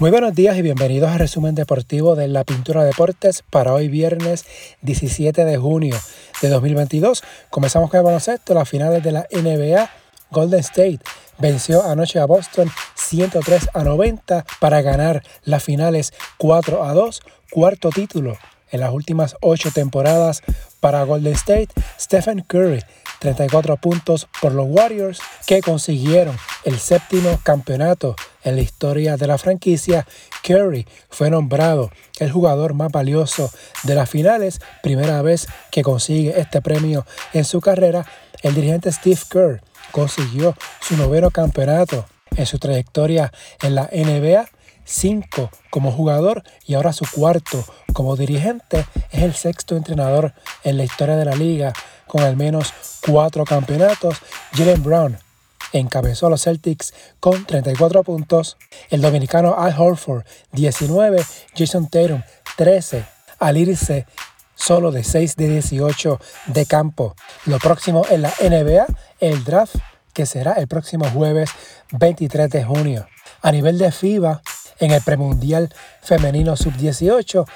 Muy buenos días y bienvenidos al resumen deportivo de La Pintura Deportes para hoy viernes 17 de junio de 2022. Comenzamos con el baloncesto, las finales de la NBA. Golden State venció anoche a Boston 103 a 90 para ganar las finales 4 a 2, cuarto título en las últimas ocho temporadas para Golden State. Stephen Curry 34 puntos por los Warriors que consiguieron el séptimo campeonato en la historia de la franquicia. Curry fue nombrado el jugador más valioso de las finales, primera vez que consigue este premio en su carrera. El dirigente Steve Kerr consiguió su noveno campeonato en su trayectoria en la NBA cinco como jugador y ahora su cuarto como dirigente. Es el sexto entrenador en la historia de la liga con al menos cuatro campeonatos. Jalen Brown encabezó a los Celtics con 34 puntos. El dominicano Al Horford 19, Jason Tatum 13, al irse solo de 6 de 18 de campo. Lo próximo en la NBA, el draft que será el próximo jueves 23 de junio. A nivel de FIBA, en el premundial femenino sub-18.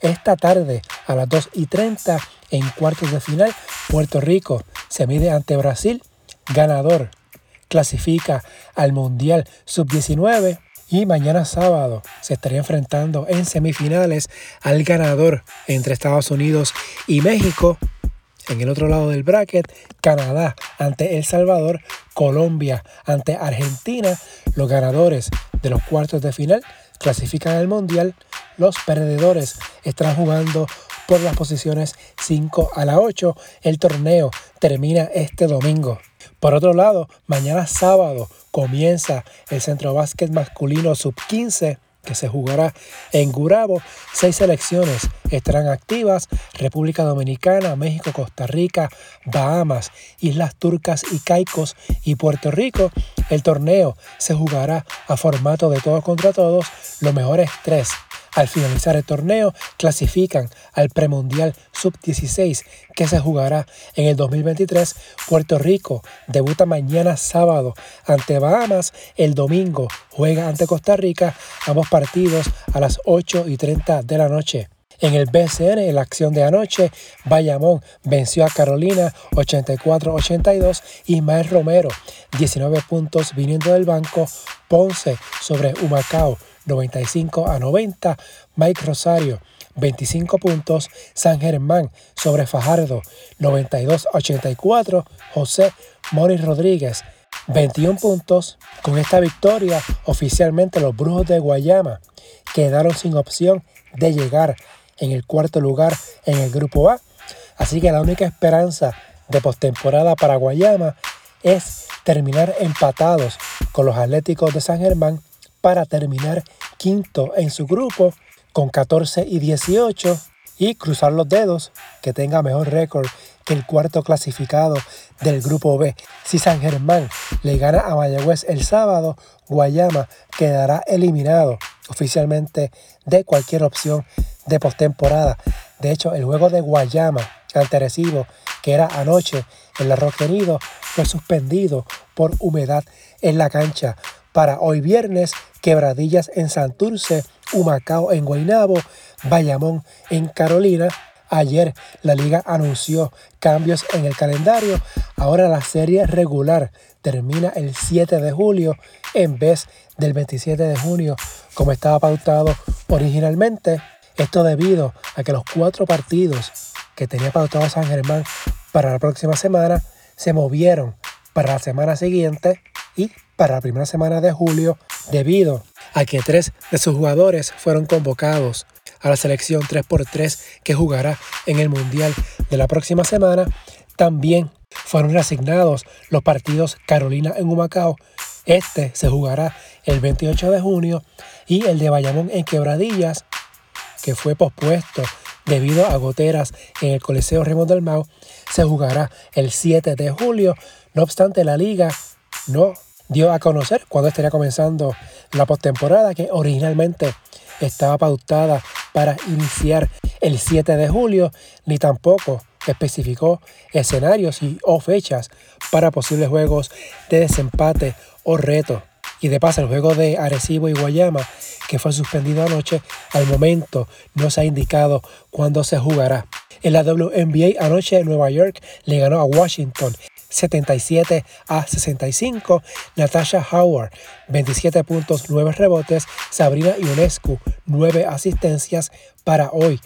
Esta tarde a las 2 y 30 en cuartos de final, Puerto Rico se mide ante Brasil, ganador clasifica al Mundial Sub-19 y mañana sábado se estaría enfrentando en semifinales al ganador entre Estados Unidos y México. En el otro lado del bracket, Canadá ante El Salvador, Colombia ante Argentina, los ganadores de los cuartos de final clasifican al Mundial. Los perdedores están jugando por las posiciones 5 a la 8. El torneo termina este domingo. Por otro lado, mañana sábado comienza el Centro Básquet Masculino Sub-15 que se jugará en Gurabo. Seis selecciones estarán activas. República Dominicana, México, Costa Rica, Bahamas, Islas Turcas y Caicos y Puerto Rico. El torneo se jugará a formato de todos contra todos. Los mejores tres al finalizar el torneo, clasifican al premundial sub-16 que se jugará en el 2023. Puerto Rico debuta mañana sábado ante Bahamas. El domingo juega ante Costa Rica. Ambos partidos a las 8 y 30 de la noche. En el BCN, en la acción de anoche, Bayamón venció a Carolina 84-82. Ismael Romero, 19 puntos viniendo del banco. Ponce sobre Humacao 95 a 90. Mike Rosario, 25 puntos. San Germán sobre Fajardo, 92 a 84. José Mori Rodríguez, 21 puntos. Con esta victoria, oficialmente los Brujos de Guayama quedaron sin opción de llegar en el cuarto lugar en el grupo A. Así que la única esperanza de postemporada para Guayama es terminar empatados con los Atléticos de San Germán para terminar quinto en su grupo con 14 y 18 y cruzar los dedos que tenga mejor récord que el cuarto clasificado del grupo B. Si San Germán le gana a Mayagüez el sábado, Guayama quedará eliminado oficialmente de cualquier opción de postemporada. De hecho, el juego de Guayama ante Recibo, que era anoche en la Roque Nido, fue suspendido por humedad en la cancha para hoy viernes, Quebradillas en Santurce, Humacao en Guaynabo, Bayamón en Carolina. Ayer la liga anunció cambios en el calendario. Ahora la serie regular termina el 7 de julio en vez del 27 de junio como estaba pautado originalmente. Esto debido a que los cuatro partidos que tenía pautado San Germán para la próxima semana se movieron para la semana siguiente y para la primera semana de julio debido a que tres de sus jugadores fueron convocados a la selección 3x3 que jugará en el Mundial de la próxima semana. También fueron reasignados los partidos Carolina en Humacao. Este se jugará el 28 de junio y el de Bayamón en Quebradillas, que fue pospuesto debido a goteras en el Coliseo Raymond del Mau, se jugará el 7 de julio. No obstante, la liga no dio a conocer cuándo estaría comenzando la postemporada que originalmente estaba pautada para iniciar el 7 de julio, ni tampoco especificó escenarios y o fechas para posibles juegos de desempate o reto. Y de paso, el juego de Arecibo y Guayama, que fue suspendido anoche, al momento no se ha indicado cuándo se jugará. En la WNBA anoche Nueva York le ganó a Washington 77 a 65. Natasha Howard, 27 puntos, 9 rebotes. Sabrina Ionescu, 9 asistencias para hoy.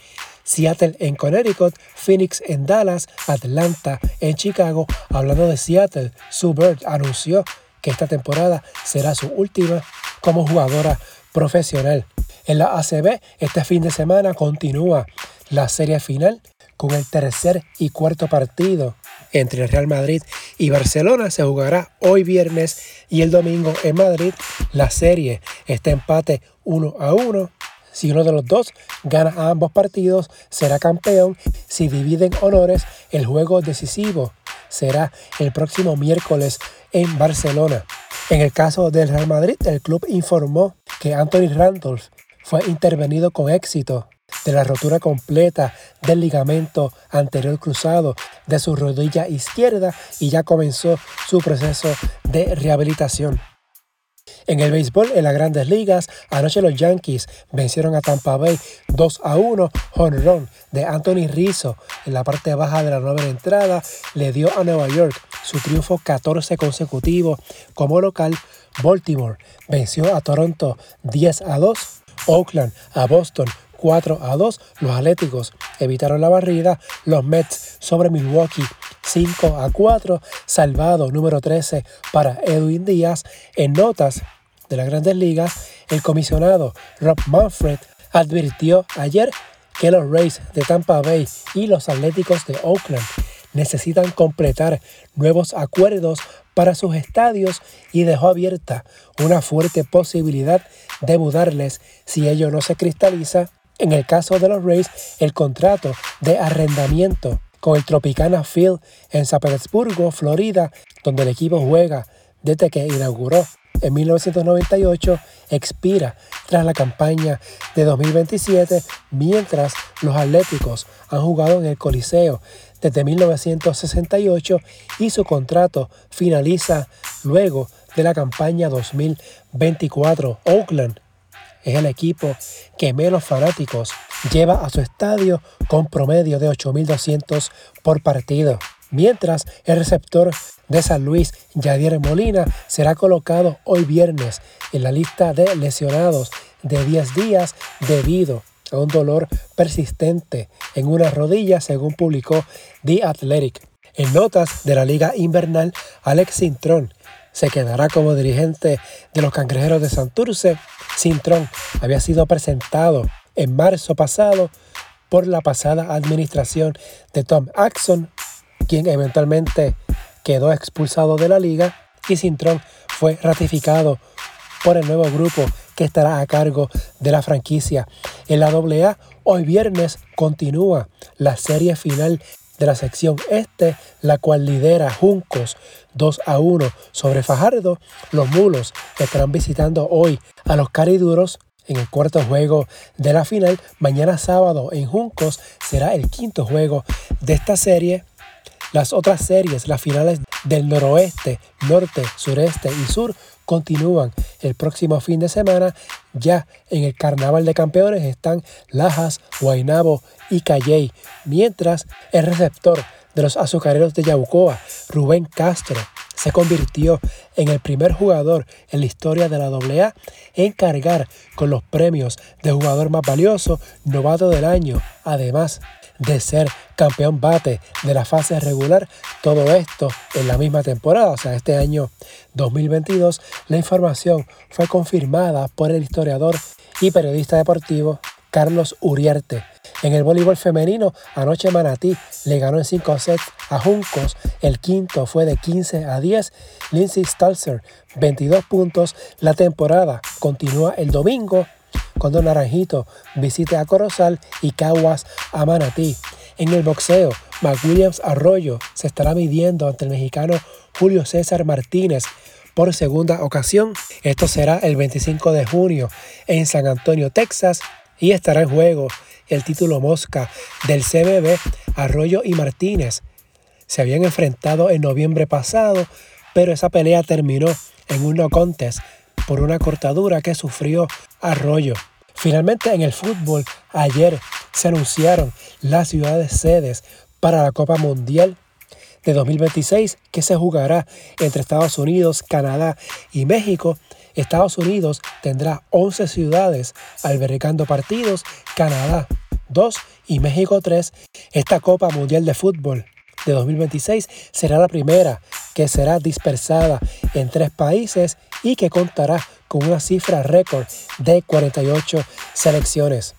Seattle en Connecticut, Phoenix en Dallas, Atlanta en Chicago. Hablando de Seattle, Sue Bird anunció que esta temporada será su última como jugadora profesional. En la ACB, este fin de semana continúa la serie final con el tercer y cuarto partido entre el Real Madrid y Barcelona. Se jugará hoy viernes y el domingo en Madrid. La serie está empate 1 a 1. Si uno de los dos gana ambos partidos, será campeón. Si dividen honores, el juego decisivo será el próximo miércoles en Barcelona. En el caso del Real Madrid, el club informó que Anthony Randolph fue intervenido con éxito de la rotura completa del ligamento anterior cruzado de su rodilla izquierda y ya comenzó su proceso de rehabilitación. En el béisbol, en las grandes ligas, anoche los Yankees vencieron a Tampa Bay 2 a 1. Honrón de Anthony Rizzo en la parte baja de la novena entrada le dio a Nueva York su triunfo 14 consecutivo como local. Baltimore venció a Toronto 10 a 2. Oakland a Boston 4 a 2. Los Atléticos evitaron la barrida. Los Mets sobre Milwaukee 5 a 4. Salvado número 13 para Edwin Díaz. En notas de las grandes ligas, el comisionado Rob Manfred advirtió ayer que los Rays de Tampa Bay y los Atléticos de Oakland necesitan completar nuevos acuerdos para sus estadios y dejó abierta una fuerte posibilidad de mudarles si ello no se cristaliza. En el caso de los Rays, el contrato de arrendamiento con el Tropicana Field en San Petersburgo, Florida, donde el equipo juega desde que inauguró en 1998 expira tras la campaña de 2027, mientras los Atléticos han jugado en el Coliseo desde 1968 y su contrato finaliza luego de la campaña 2024. Oakland es el equipo que menos fanáticos lleva a su estadio con promedio de 8.200 por partido. Mientras el receptor de San Luis, Yadier Molina, será colocado hoy viernes en la lista de lesionados de 10 días debido a un dolor persistente en una rodilla, según publicó The Athletic. En notas de la Liga Invernal, Alex Sintrón se quedará como dirigente de los Cangrejeros de Santurce. Sintrón había sido presentado en marzo pasado por la pasada administración de Tom Axon, quien eventualmente quedó expulsado de la liga y Sintrón fue ratificado por el nuevo grupo que estará a cargo de la franquicia. En la AA, hoy viernes continúa la serie final de la sección este, la cual lidera Juncos 2 a 1 sobre Fajardo. Los mulos estarán visitando hoy a los cariduros en el cuarto juego de la final. Mañana sábado en Juncos será el quinto juego de esta serie. Las otras series, las finales del noroeste, norte, sureste y sur continúan el próximo fin de semana. Ya en el Carnaval de Campeones están Lajas, Guainabo y Calley, mientras el receptor de los azucareros de Yabucoa, Rubén Castro, se convirtió en el primer jugador en la historia de la AA en cargar con los premios de jugador más valioso, novato del año, además de ser campeón bate de la fase regular, todo esto en la misma temporada, o sea, este año 2022, la información fue confirmada por el historiador y periodista deportivo Carlos Uriarte. En el voleibol femenino, anoche Manatí le ganó en 5 sets a Juncos. El quinto fue de 15 a 10. Lindsay Stalzer, 22 puntos. La temporada continúa el domingo cuando Naranjito visite a Corozal y Caguas a Manatí. En el boxeo, McWilliams Arroyo se estará midiendo ante el mexicano Julio César Martínez por segunda ocasión. Esto será el 25 de junio en San Antonio, Texas, y estará en juego el título Mosca del CBB. Arroyo y Martínez se habían enfrentado en noviembre pasado, pero esa pelea terminó en un no contest por una cortadura que sufrió Arroyo. Finalmente en el fútbol, ayer se anunciaron las ciudades sedes para la Copa Mundial de 2026 que se jugará entre Estados Unidos, Canadá y México. Estados Unidos tendrá 11 ciudades albergando partidos, Canadá 2 y México 3. Esta Copa Mundial de Fútbol de 2026 será la primera que será dispersada en tres países y que contará con una cifra récord de 48 selecciones.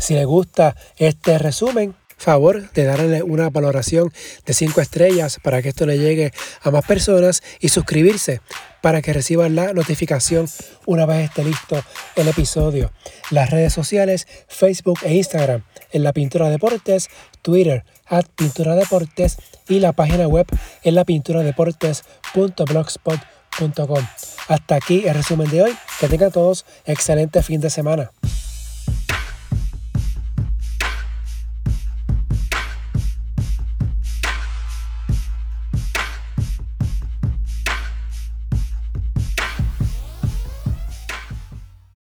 Si le gusta este resumen, favor de darle una valoración de 5 estrellas para que esto le llegue a más personas y suscribirse para que reciban la notificación una vez esté listo el episodio. Las redes sociales, Facebook e Instagram en la Pintura Deportes, Twitter at Pintura Deportes y la página web en la Hasta aquí el resumen de hoy. Que tengan todos excelente fin de semana.